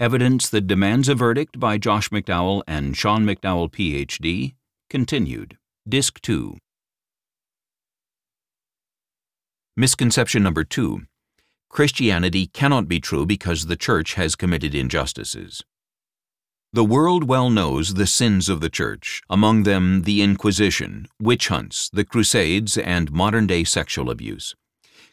Evidence that demands a verdict by Josh McDowell and Sean McDowell, Ph.D., continued. Disc 2. Misconception number 2. Christianity cannot be true because the Church has committed injustices. The world well knows the sins of the Church, among them the Inquisition, witch hunts, the Crusades, and modern-day sexual abuse.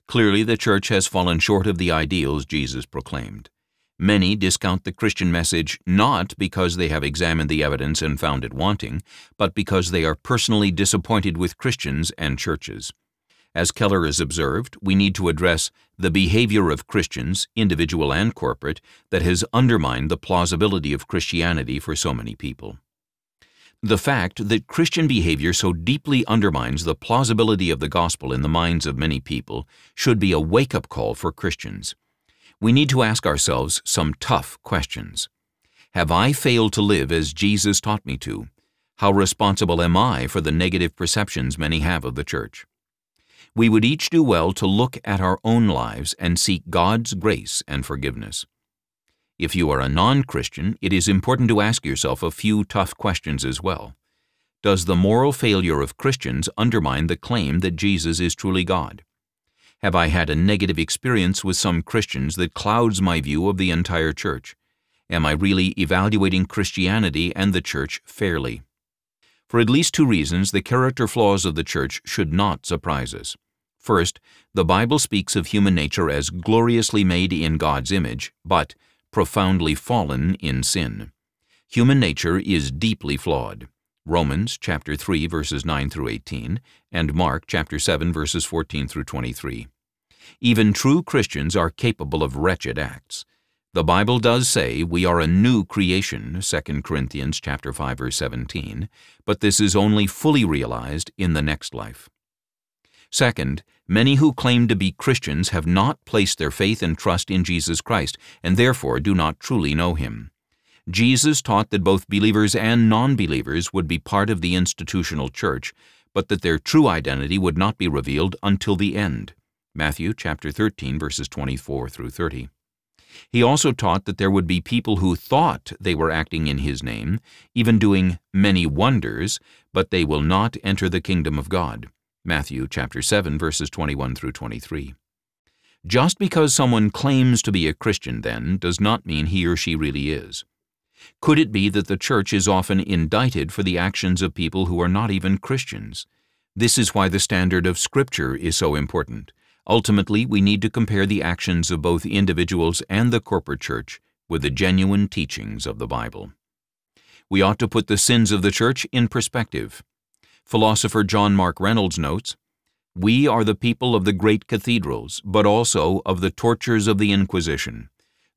Clearly the Church has fallen short of the ideals Jesus proclaimed. Many discount the Christian message not because they have examined the evidence and found it wanting, but because they are personally disappointed with Christians and churches. As Keller has observed, we need to address the behavior of Christians, individual and corporate, that has undermined the plausibility of Christianity for so many people. The fact that Christian behavior so deeply undermines the plausibility of the gospel in the minds of many people should be a wake-up call for Christians we need to ask ourselves some tough questions. Have I failed to live as Jesus taught me to? How responsible am I for the negative perceptions many have of the church? We would each do well to look at our own lives and seek God's grace and forgiveness. If you are a non-Christian, it is important to ask yourself a few tough questions as well. Does the moral failure of Christians undermine the claim that Jesus is truly God? Have I had a negative experience with some Christians that clouds my view of the entire church? Am I really evaluating Christianity and the church fairly? For at least two reasons, the character flaws of the church should not surprise us. First, the Bible speaks of human nature as gloriously made in God's image, but profoundly fallen in sin. Human nature is deeply flawed. Romans chapter 3 verses 9 through 18 and Mark chapter 7 verses 14 through 23. Even true Christians are capable of wretched acts. The Bible does say we are a new creation, 2 Corinthians chapter 5 verse 17, but this is only fully realized in the next life. Second, many who claim to be Christians have not placed their faith and trust in Jesus Christ and therefore do not truly know Him. Jesus taught that both believers and non-believers would be part of the institutional church, but that their true identity would not be revealed until the end. Matthew chapter 13 verses 24 through 30. He also taught that there would be people who thought they were acting in his name, even doing many wonders, but they will not enter the kingdom of God. Matthew chapter 7 verses 21 through 23. Just because someone claims to be a Christian, then, does not mean he or she really is. Could it be that the church is often indicted for the actions of people who are not even Christians? This is why the standard of Scripture is so important. Ultimately, we need to compare the actions of both individuals and the corporate church with the genuine teachings of the Bible. We ought to put the sins of the church in perspective. Philosopher John Mark Reynolds notes, We are the people of the great cathedrals, but also of the tortures of the Inquisition.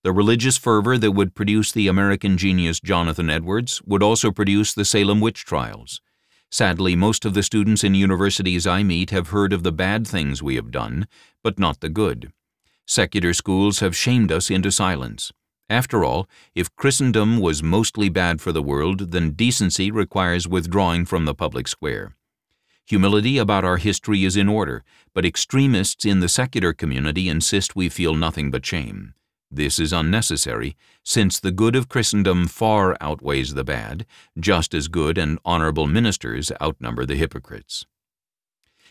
The religious fervor that would produce the American genius Jonathan Edwards would also produce the Salem witch trials. Sadly, most of the students in universities I meet have heard of the bad things we have done, but not the good. Secular schools have shamed us into silence. After all, if Christendom was mostly bad for the world, then decency requires withdrawing from the public square. Humility about our history is in order, but extremists in the secular community insist we feel nothing but shame. This is unnecessary, since the good of Christendom far outweighs the bad, just as good and honorable ministers outnumber the hypocrites.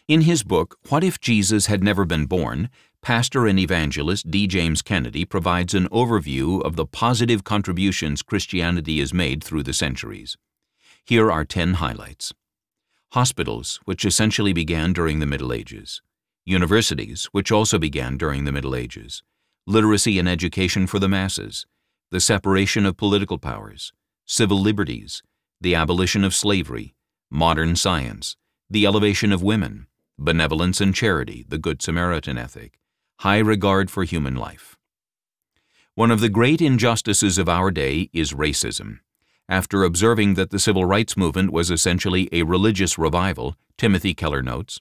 In his book, What If Jesus Had Never Been Born, pastor and evangelist D. James Kennedy provides an overview of the positive contributions Christianity has made through the centuries. Here are 10 highlights. Hospitals, which essentially began during the Middle Ages. Universities, which also began during the Middle Ages literacy and education for the masses, the separation of political powers, civil liberties, the abolition of slavery, modern science, the elevation of women, benevolence and charity, the Good Samaritan ethic, high regard for human life. One of the great injustices of our day is racism. After observing that the civil rights movement was essentially a religious revival, Timothy Keller notes,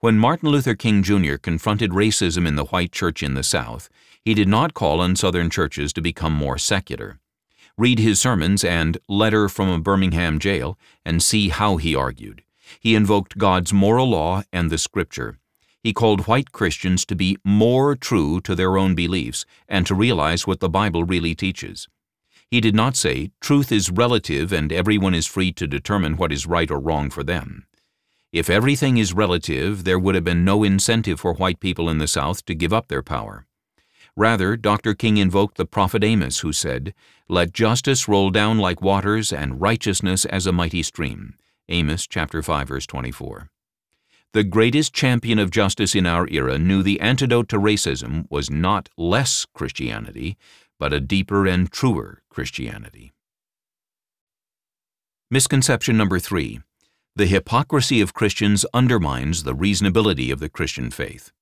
when Martin Luther King Jr. confronted racism in the white church in the South, he did not call on Southern churches to become more secular. Read his sermons and Letter from a Birmingham Jail and see how he argued. He invoked God's moral law and the Scripture. He called white Christians to be more true to their own beliefs and to realize what the Bible really teaches. He did not say, truth is relative and everyone is free to determine what is right or wrong for them. If everything is relative, there would have been no incentive for white people in the South to give up their power. Rather, Dr. King invoked the prophet Amos, who said, Let justice roll down like waters and righteousness as a mighty stream. Amos chapter 5 verse 24. The greatest champion of justice in our era knew the antidote to racism was not less Christianity, but a deeper and truer Christianity. Misconception number three. The hypocrisy of Christians undermines the reasonability of the Christian faith.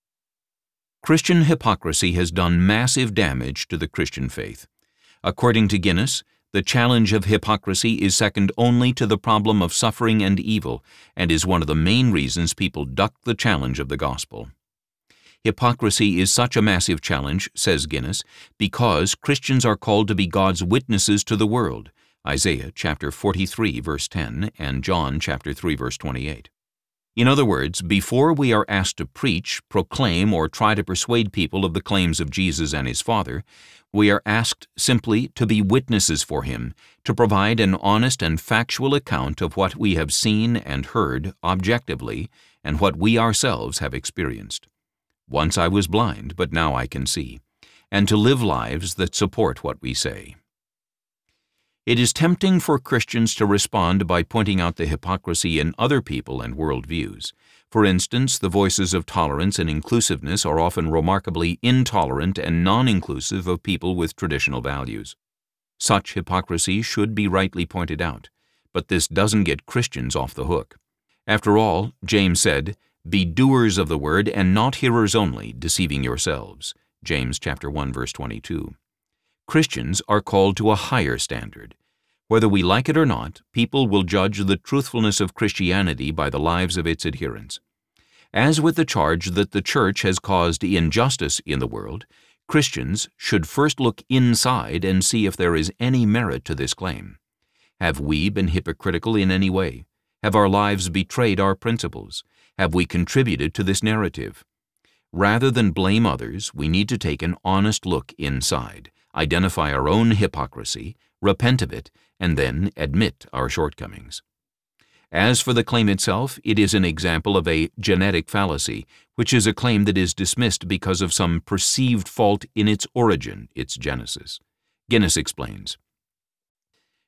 Christian hypocrisy has done massive damage to the Christian faith. According to Guinness, the challenge of hypocrisy is second only to the problem of suffering and evil and is one of the main reasons people duck the challenge of the gospel. Hypocrisy is such a massive challenge, says Guinness, because Christians are called to be God's witnesses to the world, Isaiah chapter 43 verse 10 and John chapter 3 verse 28. In other words, before we are asked to preach, proclaim, or try to persuade people of the claims of Jesus and his Father, we are asked simply to be witnesses for him, to provide an honest and factual account of what we have seen and heard objectively and what we ourselves have experienced. Once I was blind, but now I can see, and to live lives that support what we say. It is tempting for Christians to respond by pointing out the hypocrisy in other people and worldviews. For instance, the voices of tolerance and inclusiveness are often remarkably intolerant and non-inclusive of people with traditional values. Such hypocrisy should be rightly pointed out, but this doesn't get Christians off the hook. After all, James said, Be doers of the word and not hearers only, deceiving yourselves. James chapter 1 verse 22. Christians are called to a higher standard. Whether we like it or not, people will judge the truthfulness of Christianity by the lives of its adherents. As with the charge that the Church has caused injustice in the world, Christians should first look inside and see if there is any merit to this claim. Have we been hypocritical in any way? Have our lives betrayed our principles? Have we contributed to this narrative? Rather than blame others, we need to take an honest look inside identify our own hypocrisy, repent of it, and then admit our shortcomings. As for the claim itself, it is an example of a genetic fallacy, which is a claim that is dismissed because of some perceived fault in its origin, its genesis. Guinness explains.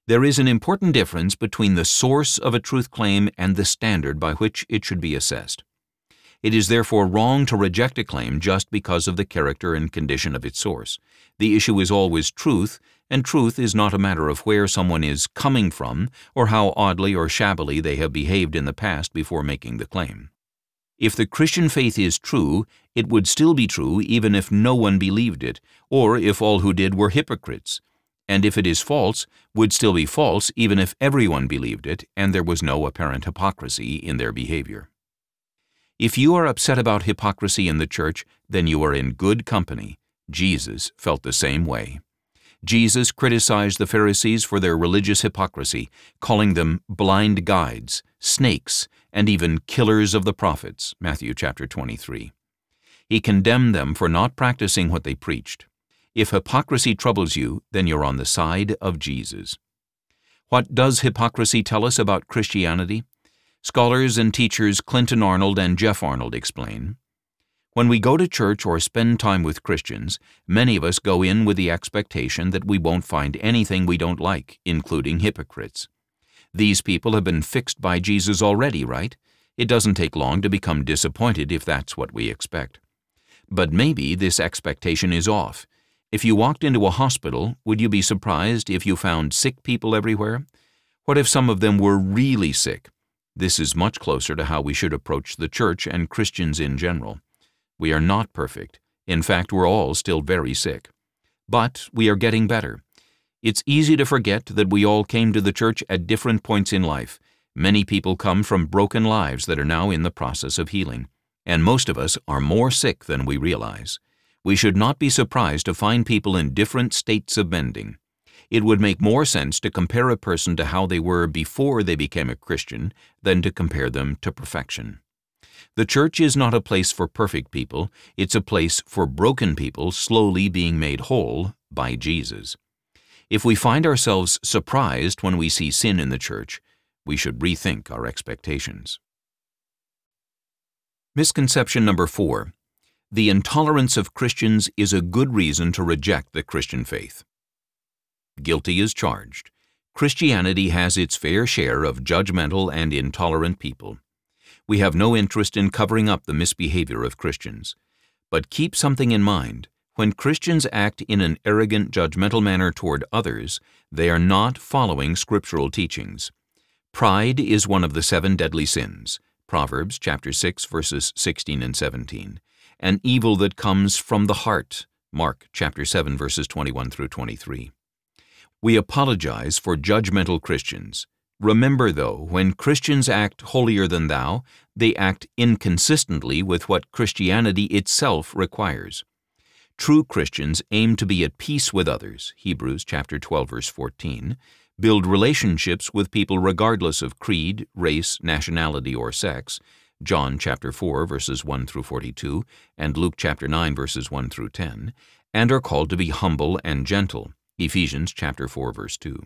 There is an important difference between the source of a truth claim and the standard by which it should be assessed. It is therefore wrong to reject a claim just because of the character and condition of its source. The issue is always truth, and truth is not a matter of where someone is coming from or how oddly or shabbily they have behaved in the past before making the claim. If the Christian faith is true, it would still be true even if no one believed it, or if all who did were hypocrites. And if it is false, would still be false even if everyone believed it and there was no apparent hypocrisy in their behavior. If you are upset about hypocrisy in the church, then you are in good company. Jesus felt the same way. Jesus criticized the Pharisees for their religious hypocrisy, calling them blind guides, snakes, and even killers of the prophets, Matthew chapter 23. He condemned them for not practicing what they preached. If hypocrisy troubles you, then you're on the side of Jesus. What does hypocrisy tell us about Christianity? Scholars and teachers Clinton Arnold and Jeff Arnold explain, When we go to church or spend time with Christians, many of us go in with the expectation that we won't find anything we don't like, including hypocrites. These people have been fixed by Jesus already, right? It doesn't take long to become disappointed if that's what we expect. But maybe this expectation is off. If you walked into a hospital, would you be surprised if you found sick people everywhere? What if some of them were really sick? This is much closer to how we should approach the church and Christians in general. We are not perfect. In fact, we're all still very sick. But we are getting better. It's easy to forget that we all came to the church at different points in life. Many people come from broken lives that are now in the process of healing, and most of us are more sick than we realize. We should not be surprised to find people in different states of mending. It would make more sense to compare a person to how they were before they became a Christian than to compare them to perfection. The church is not a place for perfect people, it's a place for broken people slowly being made whole by Jesus. If we find ourselves surprised when we see sin in the church, we should rethink our expectations. Misconception number four the intolerance of Christians is a good reason to reject the Christian faith. Guilty as charged. Christianity has its fair share of judgmental and intolerant people. We have no interest in covering up the misbehavior of Christians. But keep something in mind. When Christians act in an arrogant, judgmental manner toward others, they are not following scriptural teachings. Pride is one of the seven deadly sins. Proverbs chapter 6 verses 16 and 17 an evil that comes from the heart. Mark chapter 7 verses 21 through 23. We apologize for judgmental Christians. Remember, though, when Christians act holier than thou, they act inconsistently with what Christianity itself requires. True Christians aim to be at peace with others, Hebrews chapter 12 verse 14, build relationships with people regardless of creed, race, nationality, or sex, John chapter 4 verses 1 through 42 and Luke chapter 9 verses 1 through 10, and are called to be humble and gentle. Ephesians chapter 4 verse 2.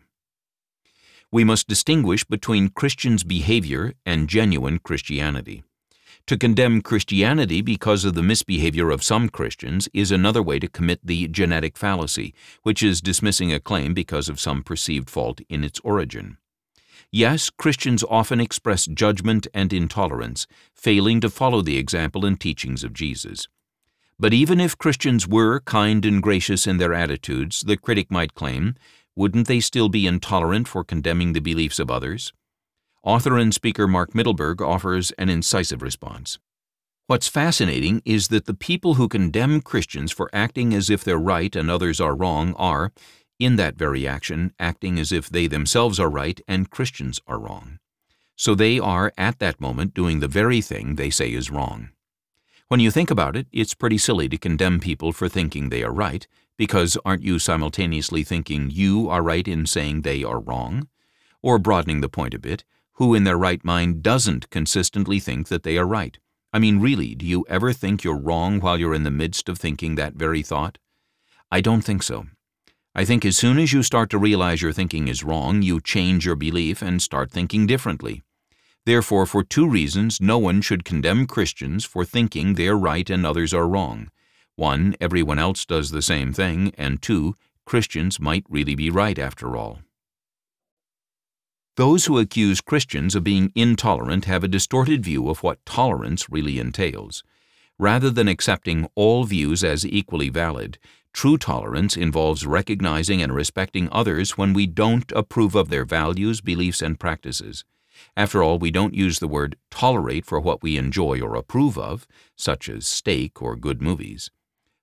We must distinguish between Christians' behavior and genuine Christianity. To condemn Christianity because of the misbehavior of some Christians is another way to commit the genetic fallacy, which is dismissing a claim because of some perceived fault in its origin. Yes, Christians often express judgment and intolerance, failing to follow the example and teachings of Jesus. But even if Christians were kind and gracious in their attitudes, the critic might claim, wouldn't they still be intolerant for condemning the beliefs of others? Author and speaker Mark Mittelberg offers an incisive response. What's fascinating is that the people who condemn Christians for acting as if they're right and others are wrong are, in that very action, acting as if they themselves are right and Christians are wrong. So they are, at that moment, doing the very thing they say is wrong. When you think about it, it's pretty silly to condemn people for thinking they are right, because aren't you simultaneously thinking you are right in saying they are wrong? Or broadening the point a bit, who in their right mind doesn't consistently think that they are right? I mean, really, do you ever think you're wrong while you're in the midst of thinking that very thought? I don't think so. I think as soon as you start to realize your thinking is wrong, you change your belief and start thinking differently. Therefore, for two reasons, no one should condemn Christians for thinking they're right and others are wrong. One, everyone else does the same thing, and two, Christians might really be right after all. Those who accuse Christians of being intolerant have a distorted view of what tolerance really entails. Rather than accepting all views as equally valid, True tolerance involves recognizing and respecting others when we don't approve of their values, beliefs, and practices. After all, we don't use the word tolerate for what we enjoy or approve of, such as steak or good movies.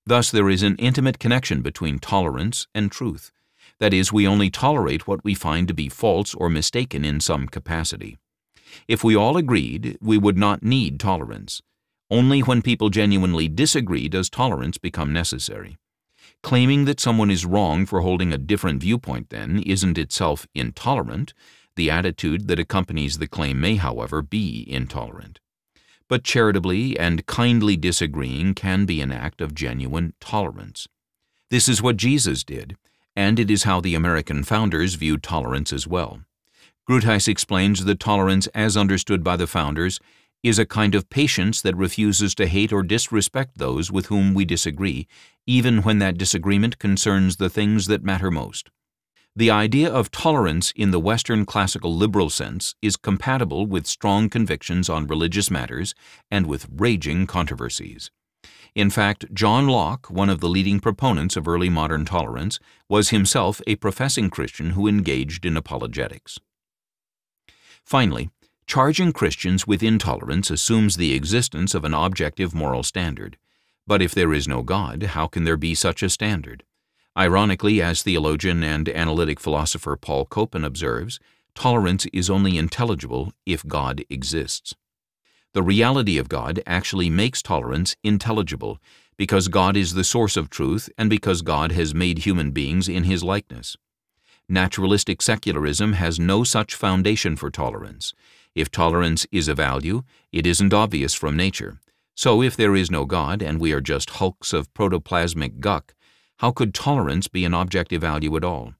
Thus, there is an intimate connection between tolerance and truth. That is, we only tolerate what we find to be false or mistaken in some capacity. If we all agreed, we would not need tolerance. Only when people genuinely disagree does tolerance become necessary. Claiming that someone is wrong for holding a different viewpoint, then, isn't itself intolerant. The attitude that accompanies the claim may, however, be intolerant. But charitably and kindly disagreeing can be an act of genuine tolerance. This is what Jesus did, and it is how the American founders viewed tolerance as well. Groothuis explains that tolerance, as understood by the founders, is a kind of patience that refuses to hate or disrespect those with whom we disagree, even when that disagreement concerns the things that matter most. The idea of tolerance in the Western classical liberal sense is compatible with strong convictions on religious matters and with raging controversies. In fact, John Locke, one of the leading proponents of early modern tolerance, was himself a professing Christian who engaged in apologetics. Finally, Charging Christians with intolerance assumes the existence of an objective moral standard. But if there is no God, how can there be such a standard? Ironically, as theologian and analytic philosopher Paul Copan observes, tolerance is only intelligible if God exists. The reality of God actually makes tolerance intelligible because God is the source of truth and because God has made human beings in His likeness. Naturalistic secularism has no such foundation for tolerance. If tolerance is a value, it isn't obvious from nature. So if there is no God and we are just hulks of protoplasmic guck, how could tolerance be an objective value at all?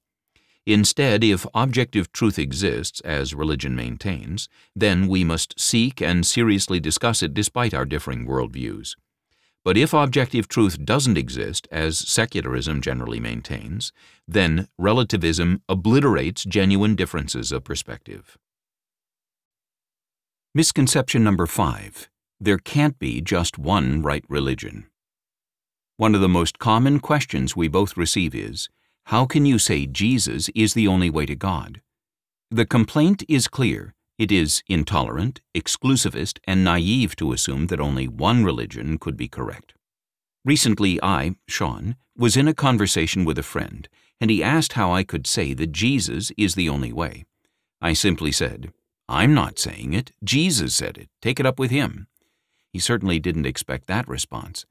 Instead, if objective truth exists, as religion maintains, then we must seek and seriously discuss it despite our differing worldviews. But if objective truth doesn't exist, as secularism generally maintains, then relativism obliterates genuine differences of perspective. Misconception number five. There can't be just one right religion. One of the most common questions we both receive is, how can you say Jesus is the only way to God? The complaint is clear. It is intolerant, exclusivist, and naive to assume that only one religion could be correct. Recently, I, Sean, was in a conversation with a friend, and he asked how I could say that Jesus is the only way. I simply said, I'm not saying it. Jesus said it. Take it up with him. He certainly didn't expect that response.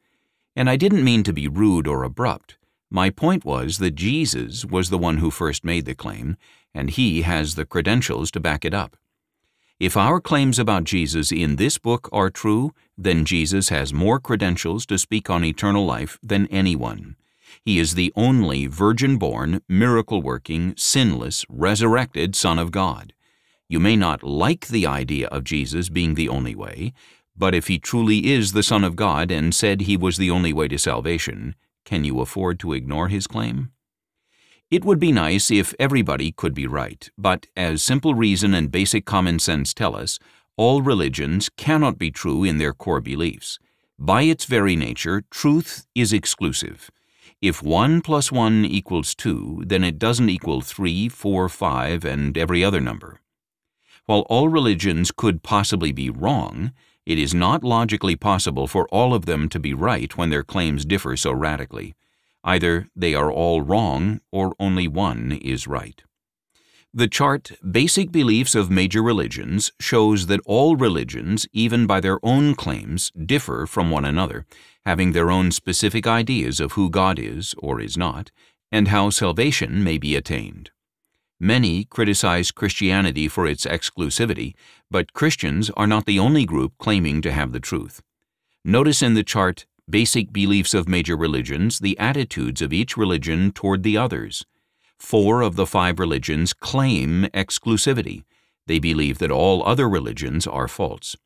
And I didn't mean to be rude or abrupt. My point was that Jesus was the one who first made the claim, and he has the credentials to back it up. If our claims about Jesus in this book are true, then Jesus has more credentials to speak on eternal life than anyone. He is the only virgin born, miracle working, sinless, resurrected Son of God. You may not like the idea of Jesus being the only way, but if he truly is the Son of God and said he was the only way to salvation, can you afford to ignore his claim? It would be nice if everybody could be right, but as simple reason and basic common sense tell us, all religions cannot be true in their core beliefs. By its very nature, truth is exclusive. If 1 plus 1 equals 2, then it doesn't equal 3, 4, 5, and every other number. While all religions could possibly be wrong, it is not logically possible for all of them to be right when their claims differ so radically. Either they are all wrong or only one is right. The chart Basic Beliefs of Major Religions shows that all religions, even by their own claims, differ from one another, having their own specific ideas of who God is or is not, and how salvation may be attained. Many criticize Christianity for its exclusivity, but Christians are not the only group claiming to have the truth. Notice in the chart basic beliefs of major religions, the attitudes of each religion toward the others. Four of the five religions claim exclusivity. They believe that all other religions are false.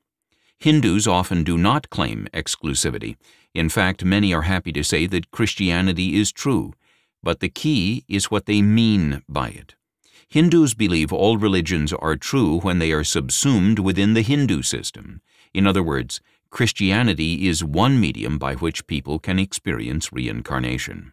Hindus often do not claim exclusivity. In fact, many are happy to say that Christianity is true, but the key is what they mean by it. Hindus believe all religions are true when they are subsumed within the Hindu system. In other words, Christianity is one medium by which people can experience reincarnation.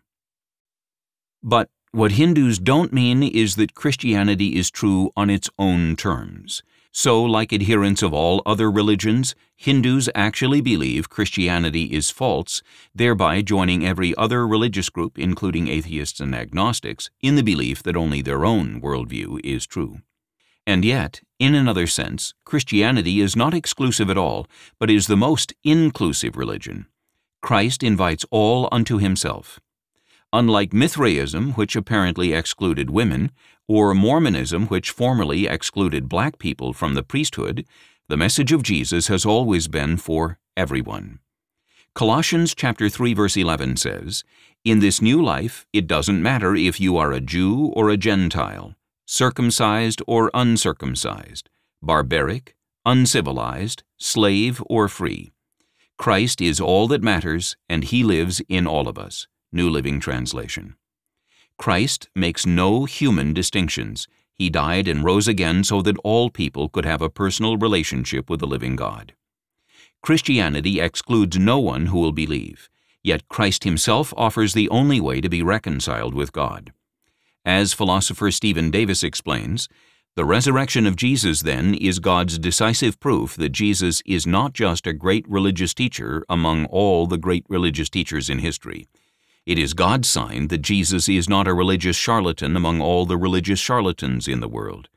But what Hindus don't mean is that Christianity is true on its own terms. So, like adherents of all other religions, Hindus actually believe Christianity is false, thereby joining every other religious group, including atheists and agnostics, in the belief that only their own worldview is true. And yet, in another sense, Christianity is not exclusive at all, but is the most inclusive religion. Christ invites all unto himself. Unlike Mithraism, which apparently excluded women, or Mormonism, which formerly excluded black people from the priesthood, the message of Jesus has always been for everyone. Colossians chapter 3 verse 11 says, "In this new life it doesn't matter if you are a Jew or a Gentile, circumcised or uncircumcised, barbaric, uncivilized, slave or free. Christ is all that matters, and He lives in all of us. New Living Translation. Christ makes no human distinctions. He died and rose again so that all people could have a personal relationship with the living God. Christianity excludes no one who will believe, yet Christ himself offers the only way to be reconciled with God. As philosopher Stephen Davis explains, the resurrection of Jesus, then, is God's decisive proof that Jesus is not just a great religious teacher among all the great religious teachers in history. It is God's sign that Jesus is not a religious charlatan among all the religious charlatans in the world.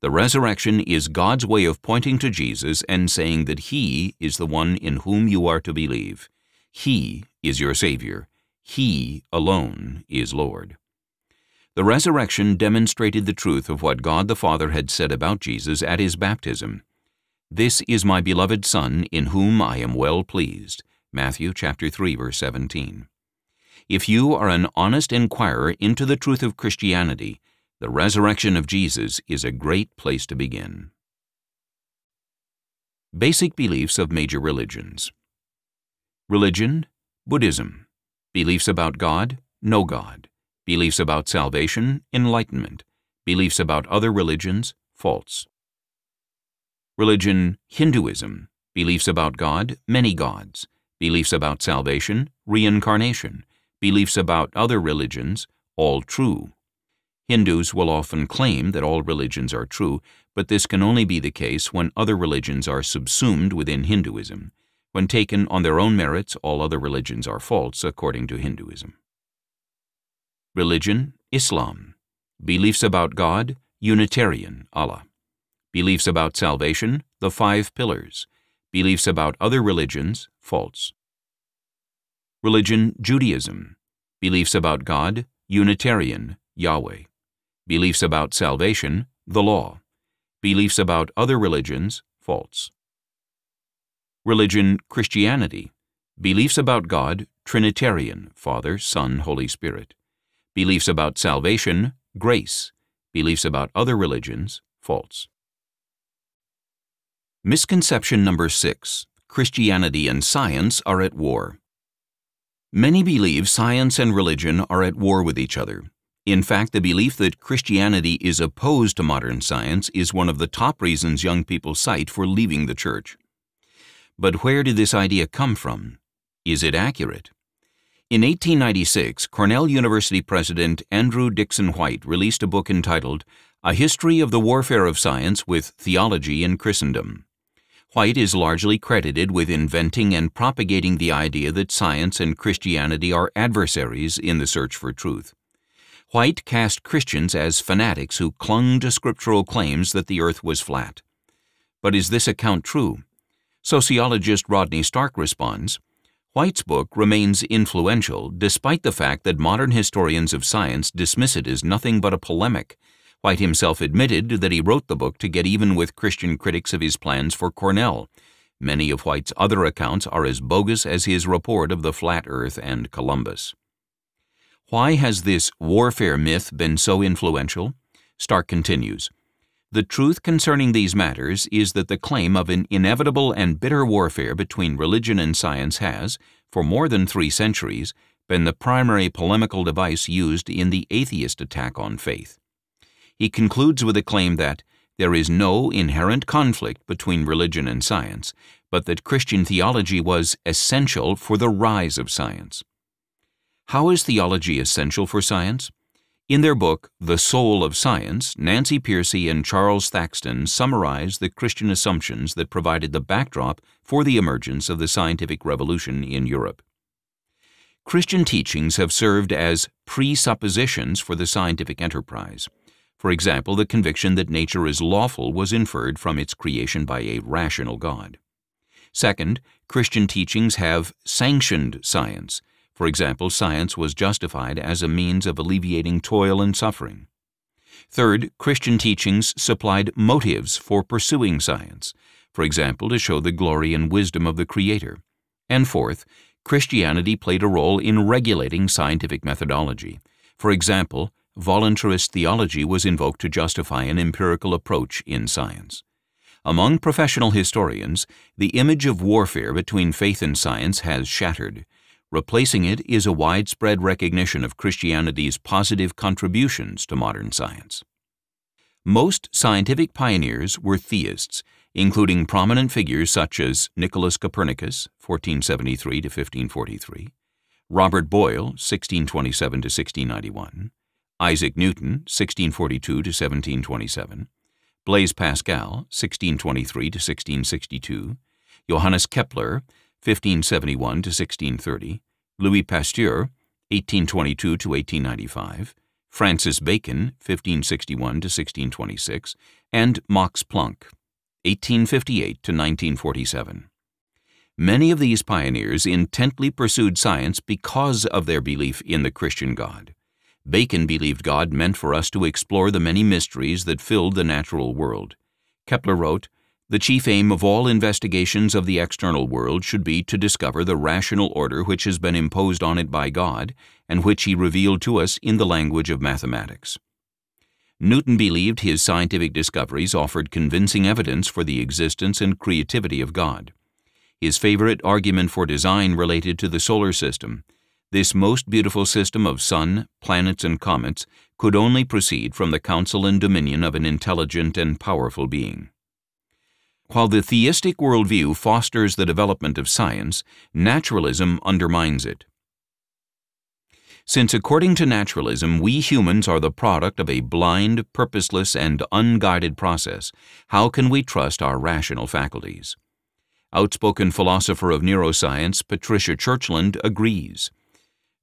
The resurrection is God's way of pointing to Jesus and saying that He is the one in whom you are to believe. He is your Savior. He alone is Lord. The resurrection demonstrated the truth of what God the Father had said about Jesus at his baptism. This is my beloved Son, in whom I am well pleased. Matthew chapter 3 verse 17. If you are an honest inquirer into the truth of Christianity, the resurrection of Jesus is a great place to begin. Basic beliefs of major religions. Religion, Buddhism. Beliefs about God, no God. Beliefs about salvation, enlightenment. Beliefs about other religions, false. Religion, Hinduism. Beliefs about God, many gods. Beliefs about salvation, reincarnation beliefs about other religions, all true. Hindus will often claim that all religions are true, but this can only be the case when other religions are subsumed within Hinduism. When taken on their own merits, all other religions are false, according to Hinduism. Religion, Islam. Beliefs about God, Unitarian, Allah. Beliefs about salvation, the five pillars. Beliefs about other religions, false. Religion, Judaism. Beliefs about God, Unitarian, Yahweh. Beliefs about salvation, the law. Beliefs about other religions, false. Religion, Christianity. Beliefs about God, Trinitarian, Father, Son, Holy Spirit. Beliefs about salvation, grace. Beliefs about other religions, false. Misconception number six Christianity and science are at war. Many believe science and religion are at war with each other. In fact, the belief that Christianity is opposed to modern science is one of the top reasons young people cite for leaving the church. But where did this idea come from? Is it accurate? In 1896, Cornell University President Andrew Dickson White released a book entitled A History of the Warfare of Science with Theology in Christendom. White is largely credited with inventing and propagating the idea that science and Christianity are adversaries in the search for truth. White cast Christians as fanatics who clung to scriptural claims that the earth was flat. But is this account true? Sociologist Rodney Stark responds, White's book remains influential despite the fact that modern historians of science dismiss it as nothing but a polemic White himself admitted that he wrote the book to get even with Christian critics of his plans for Cornell. Many of White's other accounts are as bogus as his report of the flat earth and Columbus. Why has this warfare myth been so influential? Stark continues. The truth concerning these matters is that the claim of an inevitable and bitter warfare between religion and science has, for more than three centuries, been the primary polemical device used in the atheist attack on faith. He concludes with a claim that there is no inherent conflict between religion and science, but that Christian theology was essential for the rise of science. How is theology essential for science? In their book, The Soul of Science, Nancy Pearcey and Charles Thaxton summarize the Christian assumptions that provided the backdrop for the emergence of the scientific revolution in Europe. Christian teachings have served as presuppositions for the scientific enterprise. For example, the conviction that nature is lawful was inferred from its creation by a rational God. Second, Christian teachings have sanctioned science. For example, science was justified as a means of alleviating toil and suffering. Third, Christian teachings supplied motives for pursuing science, for example, to show the glory and wisdom of the Creator. And fourth, Christianity played a role in regulating scientific methodology. For example, voluntarist theology was invoked to justify an empirical approach in science. Among professional historians, the image of warfare between faith and science has shattered. Replacing it is a widespread recognition of Christianity's positive contributions to modern science. Most scientific pioneers were theists, including prominent figures such as Nicholas Copernicus, 1473 to 1543, Robert Boyle, 1627 to 1691, Isaac Newton, 1642 to 1727, Blaise Pascal, 1623 to 1662, Johannes Kepler, 1571 to 1630, Louis Pasteur, 1822 to 1895, Francis Bacon, 1561 to 1626, and Max Planck, 1858 to 1947. Many of these pioneers intently pursued science because of their belief in the Christian God. Bacon believed God meant for us to explore the many mysteries that filled the natural world. Kepler wrote, The chief aim of all investigations of the external world should be to discover the rational order which has been imposed on it by God and which he revealed to us in the language of mathematics. Newton believed his scientific discoveries offered convincing evidence for the existence and creativity of God. His favorite argument for design related to the solar system. This most beautiful system of sun, planets, and comets could only proceed from the counsel and dominion of an intelligent and powerful being. While the theistic worldview fosters the development of science, naturalism undermines it. Since according to naturalism, we humans are the product of a blind, purposeless, and unguided process, how can we trust our rational faculties? Outspoken philosopher of neuroscience Patricia Churchland agrees.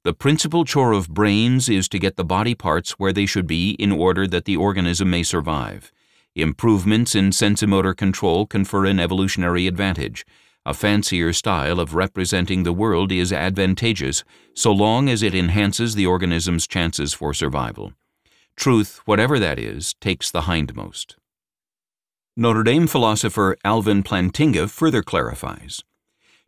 The principal chore of brains is to get the body parts where they should be in order that the organism may survive. Improvements in sensomotor control confer an evolutionary advantage. A fancier style of representing the world is advantageous so long as it enhances the organism's chances for survival. Truth, whatever that is, takes the hindmost. Notre Dame philosopher Alvin Plantinga further clarifies.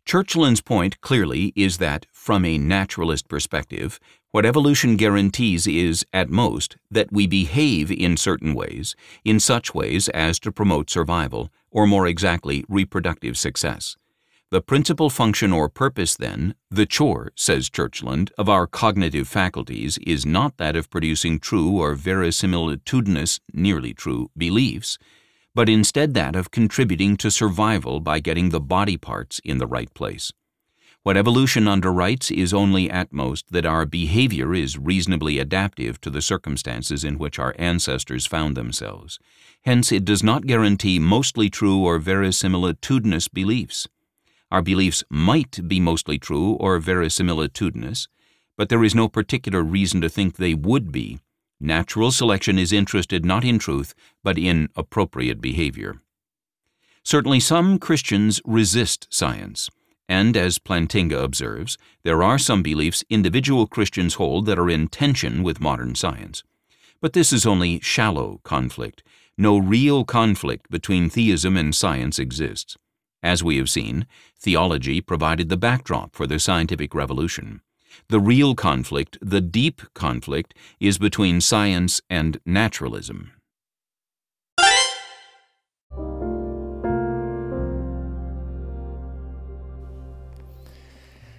Churchland's point clearly is that, from a naturalist perspective, what evolution guarantees is, at most, that we behave in certain ways, in such ways as to promote survival, or more exactly, reproductive success. The principal function or purpose, then, the chore, says Churchland, of our cognitive faculties is not that of producing true or verisimilitudinous, nearly true, beliefs, but instead that of contributing to survival by getting the body parts in the right place. What evolution underwrites is only at most that our behavior is reasonably adaptive to the circumstances in which our ancestors found themselves. Hence, it does not guarantee mostly true or verisimilitudinous beliefs. Our beliefs might be mostly true or verisimilitudinous, but there is no particular reason to think they would be Natural selection is interested not in truth, but in appropriate behavior. Certainly some Christians resist science, and as Plantinga observes, there are some beliefs individual Christians hold that are in tension with modern science. But this is only shallow conflict. No real conflict between theism and science exists. As we have seen, theology provided the backdrop for the scientific revolution. The real conflict, the deep conflict, is between science and naturalism.